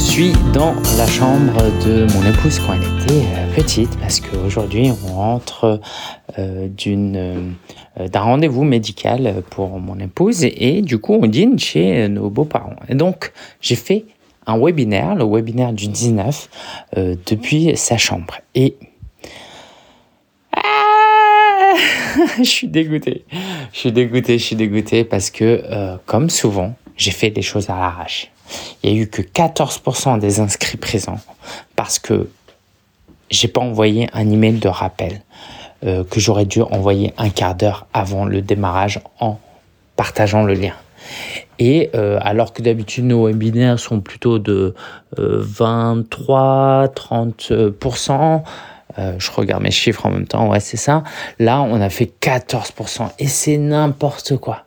suis dans la chambre de mon épouse quand elle était euh, petite parce qu'aujourd'hui on rentre euh, euh, d'un rendez-vous médical pour mon épouse et, du coup on dîne chez nos beaux-parents. Et donc j'ai fait un webinaire, le webinaire du 19, depuis sa chambre. Et ah je suis dégoûté. Je suis dégoûté, je suis dégoûté parce que, comme souvent, j'ai fait des choses à l'arrache il y a eu que 14% des inscrits présents parce que j'ai pas envoyé un email de rappel euh, que j'aurais dû envoyer un quart d'heure avant le démarrage en partageant le lien. Et euh, alors que d'habitude nos webinaires sont plutôt de 23-30%, euh, je regarde mes chiffres en même temps, ouais c'est ça. Là on a fait 14% et c'est n'importe quoi.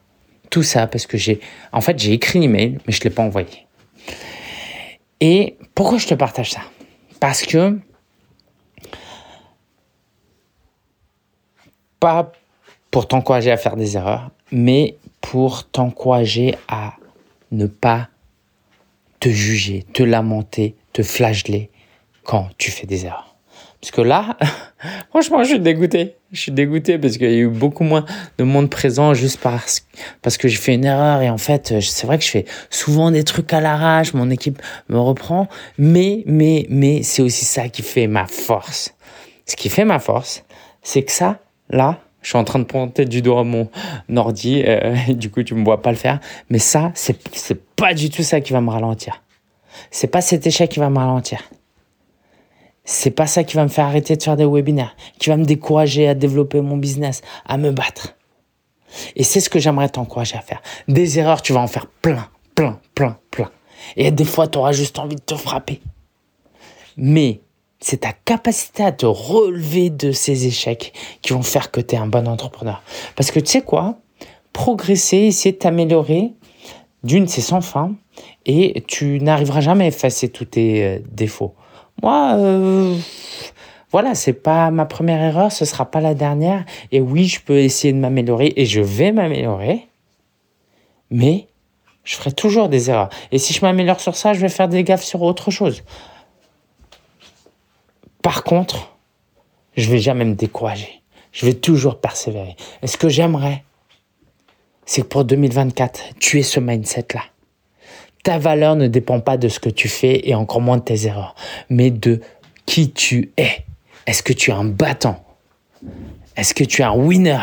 Tout ça parce que j'ai, en fait j'ai écrit l'email mais je l'ai pas envoyé. Et pourquoi je te partage ça? Parce que pas pour t'encourager à faire des erreurs, mais pour t'encourager à ne pas te juger, te lamenter, te flageller quand tu fais des erreurs. Parce que là, franchement, je suis dégoûté. Je suis dégoûté parce qu'il y a eu beaucoup moins de monde présent juste parce, parce que j'ai fait une erreur. Et en fait, c'est vrai que je fais souvent des trucs à l'arrache. Mon équipe me reprend. Mais, mais, mais, c'est aussi ça qui fait ma force. Ce qui fait ma force, c'est que ça, là, je suis en train de pointer du doigt mon ordi. Euh, du coup, tu me vois pas le faire. Mais ça, c'est, c'est pas du tout ça qui va me ralentir. C'est pas cet échec qui va me ralentir c'est pas ça qui va me faire arrêter de faire des webinaires, qui va me décourager à développer mon business, à me battre. Et c'est ce que j'aimerais t'encourager à faire. Des erreurs, tu vas en faire plein, plein, plein, plein. Et des fois, tu auras juste envie de te frapper. Mais c'est ta capacité à te relever de ces échecs qui vont faire que tu es un bon entrepreneur. Parce que tu sais quoi? Progresser, essayer de t'améliorer, d'une, c'est sans fin, et tu n'arriveras jamais à effacer tous tes euh, défauts. Moi, euh, voilà, c'est pas ma première erreur, ce sera pas la dernière. Et oui, je peux essayer de m'améliorer et je vais m'améliorer. Mais je ferai toujours des erreurs. Et si je m'améliore sur ça, je vais faire des gaffes sur autre chose. Par contre, je vais jamais me décourager. Je vais toujours persévérer. Et ce que j'aimerais, c'est que pour 2024, tu aies ce mindset-là. Ta valeur ne dépend pas de ce que tu fais et encore moins de tes erreurs, mais de qui tu es. Est-ce que tu es un battant? Est-ce que tu es un winner?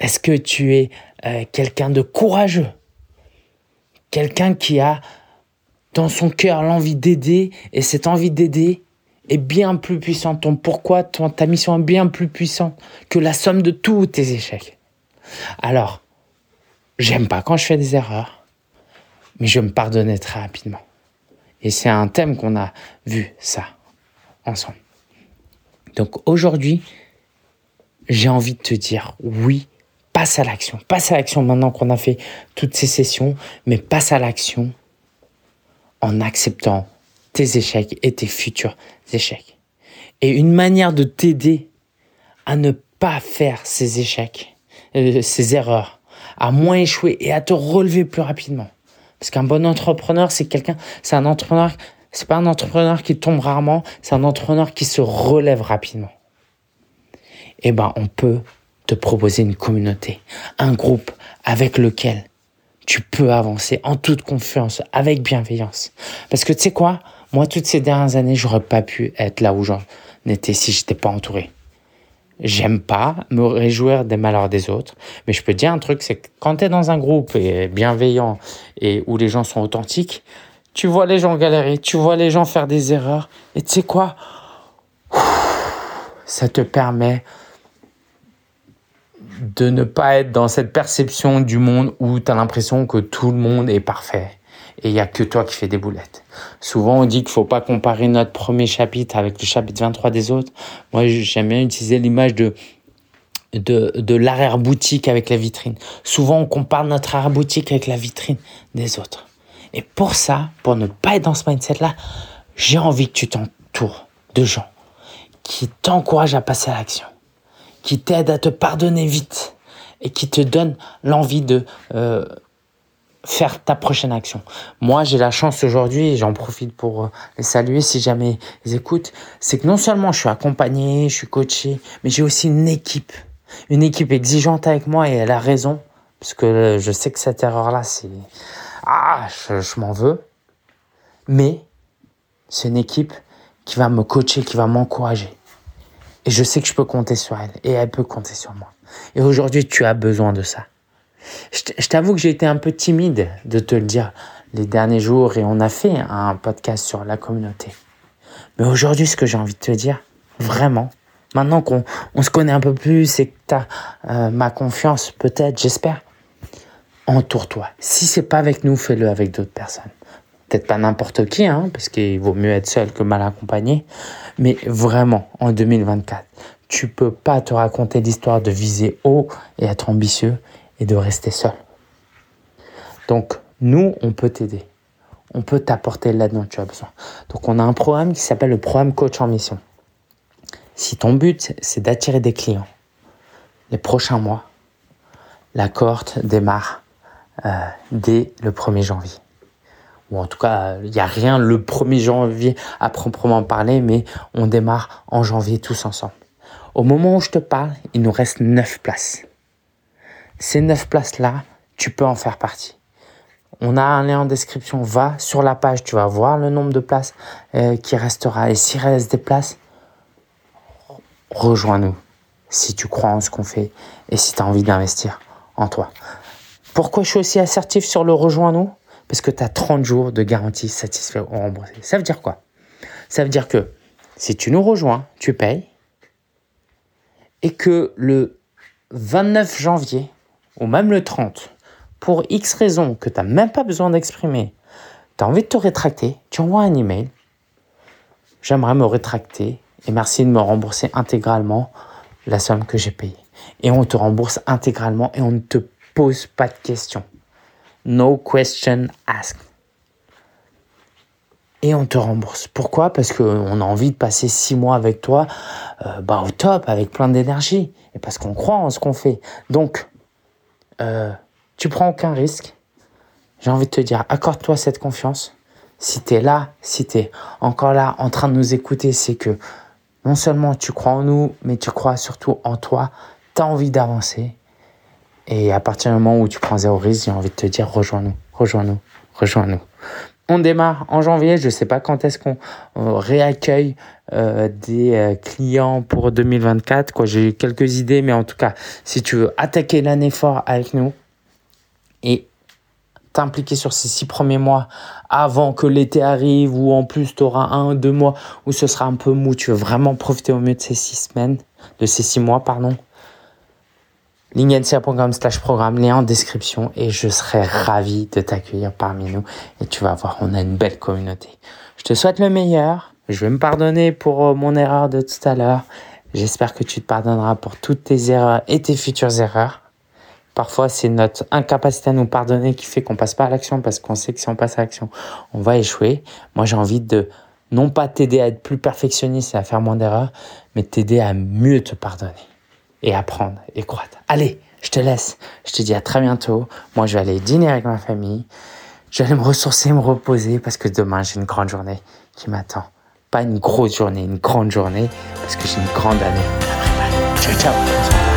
Est-ce que tu es euh, quelqu'un de courageux? Quelqu'un qui a dans son cœur l'envie d'aider et cette envie d'aider est bien plus puissante. Ton pourquoi, ta mission est bien plus puissante que la somme de tous tes échecs? Alors, j'aime pas quand je fais des erreurs mais je me pardonnais très rapidement. Et c'est un thème qu'on a vu ça ensemble. Donc aujourd'hui, j'ai envie de te dire oui, passe à l'action. Passe à l'action maintenant qu'on a fait toutes ces sessions, mais passe à l'action en acceptant tes échecs et tes futurs échecs. Et une manière de t'aider à ne pas faire ces échecs, euh, ces erreurs, à moins échouer et à te relever plus rapidement parce qu'un bon entrepreneur, c'est quelqu'un, c'est un entrepreneur, c'est pas un entrepreneur qui tombe rarement, c'est un entrepreneur qui se relève rapidement. Eh ben, on peut te proposer une communauté, un groupe avec lequel tu peux avancer en toute confiance, avec bienveillance. Parce que tu sais quoi? Moi, toutes ces dernières années, j'aurais pas pu être là où j'en étais si j'étais pas entouré. J'aime pas me réjouir des malheurs des autres, mais je peux dire un truc, c'est que quand tu es dans un groupe et bienveillant et où les gens sont authentiques, tu vois les gens galérer, tu vois les gens faire des erreurs, et tu sais quoi? Ça te permet de ne pas être dans cette perception du monde où tu as l'impression que tout le monde est parfait et il n'y a que toi qui fais des boulettes. Souvent, on dit qu'il faut pas comparer notre premier chapitre avec le chapitre 23 des autres. Moi, j'aime bien utiliser l'image de, l'arrière-boutique avec la vitrine. Souvent, on compare notre arrière-boutique avec la vitrine des autres. Et pour ça, pour ne pas être dans ce mindset-là, j'ai envie que tu t'entoures de gens qui t'encouragent à passer à l'action, qui t'aident à te pardonner vite et qui te donnent l'envie de... Euh, faire ta prochaine action. Moi, j'ai la chance aujourd'hui, j'en profite pour euh, les saluer si jamais ils écoutent, c'est que non seulement je suis accompagné, je suis coaché, mais j'ai aussi une équipe. Une équipe exigeante avec moi et elle a raison. Parce que je sais que cette erreur-là, c'est... Ah, je, je m'en veux. Mais c'est une équipe qui va me coacher, qui va m'encourager. Et je sais que je peux compter sur elle. Et elle peut compter sur moi. Et aujourd'hui, tu as besoin de ça. Je t'avoue que j'ai été un peu timide de te le dire les derniers jours et on a fait un podcast sur la communauté. Mais aujourd'hui, ce que j'ai envie de te dire, vraiment, maintenant qu'on on se connaît un peu plus et que tu as euh, ma confiance, peut-être, j'espère, entoure-toi. Si c'est pas avec nous, fais-le avec d'autres personnes. Peut-être pas n'importe qui, hein, parce qu'il vaut mieux être seul que mal accompagné. Mais vraiment, en 2024, tu peux pas te raconter l'histoire de viser haut et être ambitieux et de rester seul. Donc, nous, on peut t'aider. On peut t'apporter l'aide dont tu as besoin. Donc, on a un programme qui s'appelle le programme Coach en Mission. Si ton but, c'est d'attirer des clients, les prochains mois, la cohorte démarre euh, dès le 1er janvier. Ou en tout cas, il n'y a rien le 1er janvier à proprement parler, mais on démarre en janvier tous ensemble. Au moment où je te parle, il nous reste 9 places. Ces neuf places-là, tu peux en faire partie. On a un lien en description. Va sur la page, tu vas voir le nombre de places euh, qui restera. Et s'il reste des places, rejoins-nous si tu crois en ce qu'on fait et si tu as envie d'investir en toi. Pourquoi je suis aussi assertif sur le rejoins-nous? Parce que tu as 30 jours de garantie satisfait ou remboursé. Ça veut dire quoi? Ça veut dire que si tu nous rejoins, tu payes et que le 29 janvier, ou même le 30, pour X raisons que tu n'as même pas besoin d'exprimer, tu as envie de te rétracter, tu envoies un email. J'aimerais me rétracter et merci de me rembourser intégralement la somme que j'ai payée. Et on te rembourse intégralement et on ne te pose pas de questions. No question asked. Et on te rembourse. Pourquoi? Parce qu'on a envie de passer six mois avec toi euh, bah, au top, avec plein d'énergie. Et parce qu'on croit en ce qu'on fait. Donc, euh, tu prends aucun risque. J'ai envie de te dire, accorde-toi cette confiance. Si tu es là, si tu es encore là en train de nous écouter, c'est que non seulement tu crois en nous, mais tu crois surtout en toi. Tu as envie d'avancer. Et à partir du moment où tu prends zéro risque, j'ai envie de te dire, rejoins-nous, rejoins-nous, rejoins-nous. On démarre en janvier. Je ne sais pas quand est-ce qu'on réaccueille euh, des euh, clients pour 2024. Quoi, j'ai quelques idées, mais en tout cas, si tu veux attaquer l'année fort avec nous et t'impliquer sur ces six premiers mois avant que l'été arrive ou en plus tu auras un, deux mois où ce sera un peu mou, tu veux vraiment profiter au mieux de ces six semaines, de ces six mois, pardon, lingensia.com slash programme, lien en description et je serai ravi de t'accueillir parmi nous et tu vas voir, on a une belle communauté. Je te souhaite le meilleur. Je vais me pardonner pour euh, mon erreur de tout à l'heure. J'espère que tu te pardonneras pour toutes tes erreurs et tes futures erreurs. Parfois, c'est notre incapacité à nous pardonner qui fait qu'on passe pas à l'action parce qu'on sait que si on passe à l'action, on va échouer. Moi, j'ai envie de non pas t'aider à être plus perfectionniste et à faire moins d'erreurs, mais t'aider à mieux te pardonner et apprendre et croître. Allez, je te laisse. Je te dis à très bientôt. Moi, je vais aller dîner avec ma famille. Je vais aller me ressourcer, me reposer parce que demain, j'ai une grande journée qui m'attend. Pas une grosse journée, une grande journée parce que j'ai une grande année Ciao, ciao.